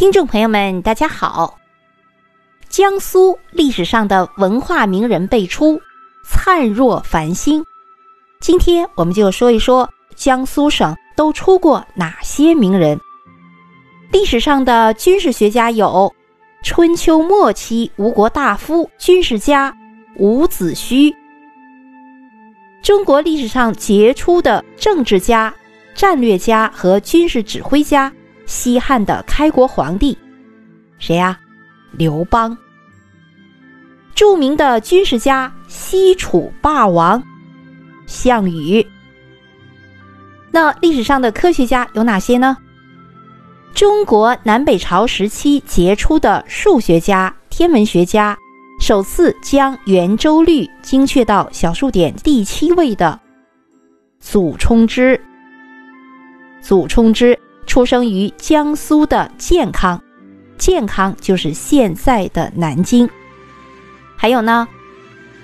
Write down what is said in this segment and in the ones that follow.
听众朋友们，大家好。江苏历史上的文化名人辈出，灿若繁星。今天我们就说一说江苏省都出过哪些名人。历史上的军事学家有春秋末期吴国大夫、军事家伍子胥；中国历史上杰出的政治家、战略家和军事指挥家。西汉的开国皇帝，谁呀？刘邦。著名的军事家西楚霸王项羽。那历史上的科学家有哪些呢？中国南北朝时期杰出的数学家、天文学家，首次将圆周率精确到小数点第七位的祖冲之。祖冲之。出生于江苏的建康，建康就是现在的南京。还有呢，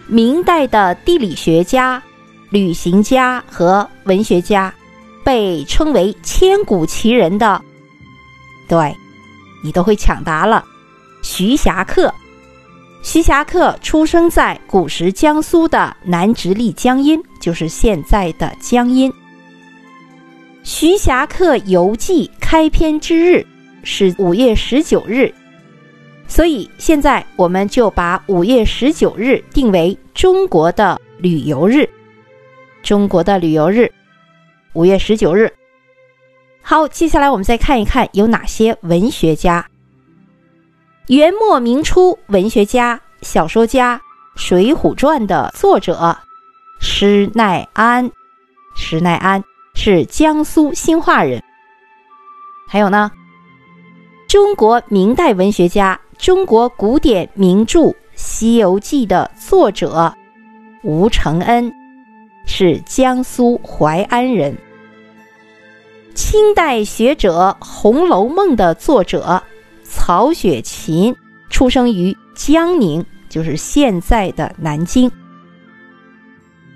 明代的地理学家、旅行家和文学家，被称为千古奇人的，对，你都会抢答了。徐霞客，徐霞客出生在古时江苏的南直隶江阴，就是现在的江阴。徐霞客游记开篇之日是五月十九日，所以现在我们就把五月十九日定为中国的旅游日。中国的旅游日，五月十九日。好，接下来我们再看一看有哪些文学家。元末明初文学家、小说家，《水浒传》的作者施耐庵，施耐庵。是江苏兴化人。还有呢，中国明代文学家、中国古典名著《西游记》的作者吴承恩，是江苏淮安人。清代学者《红楼梦》的作者曹雪芹，出生于江宁，就是现在的南京。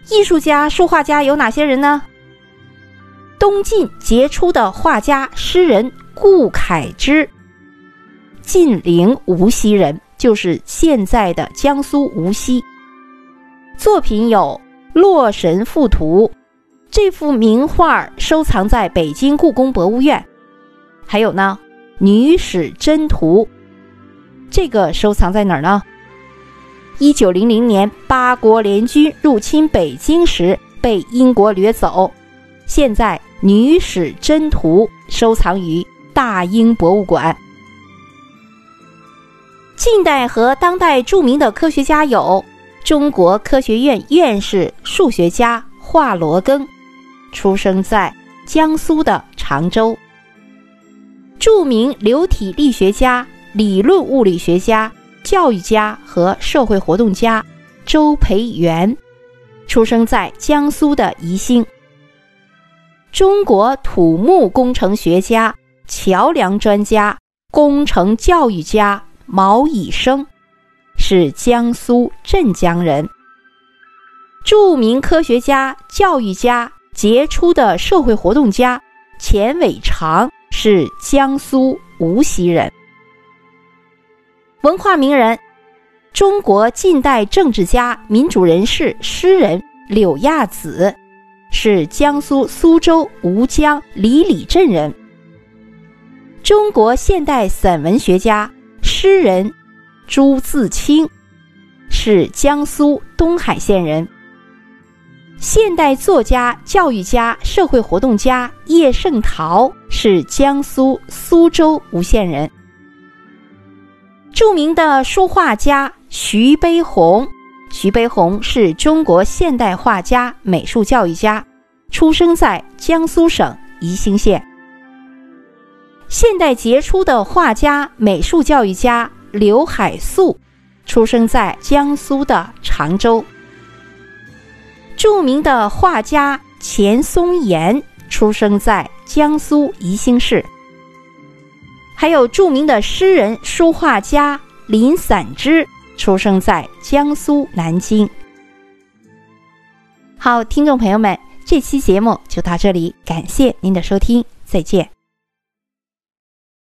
艺术家、书画家有哪些人呢？东晋杰出的画家、诗人顾恺之，晋陵无锡人，就是现在的江苏无锡。作品有《洛神赋图》，这幅名画收藏在北京故宫博物院。还有呢，《女史箴图》，这个收藏在哪儿呢？一九零零年，八国联军入侵北京时被英国掠走，现在。《女史箴图》收藏于大英博物馆。近代和当代著名的科学家有中国科学院院士、数学家华罗庚，出生在江苏的常州；著名流体力学家、理论物理学家、教育家和社会活动家周培源，出生在江苏的宜兴。中国土木工程学家、桥梁专家、工程教育家毛以升，是江苏镇江人。著名科学家、教育家、杰出的社会活动家钱伟长，是江苏无锡人。文化名人，中国近代政治家、民主人士、诗人柳亚子。是江苏苏州吴江李里镇人。中国现代散文学家、诗人朱自清，是江苏东海县人。现代作家、教育家、社会活动家叶圣陶，是江苏苏州吴县人。著名的书画家徐悲鸿。徐悲鸿是中国现代画家、美术教育家，出生在江苏省宜兴县。现代杰出的画家、美术教育家刘海粟，出生在江苏的常州。著名的画家钱松岩出生在江苏宜兴市。还有著名的诗人、书画家林散之。出生在江苏南京。好，听众朋友们，这期节目就到这里，感谢您的收听，再见。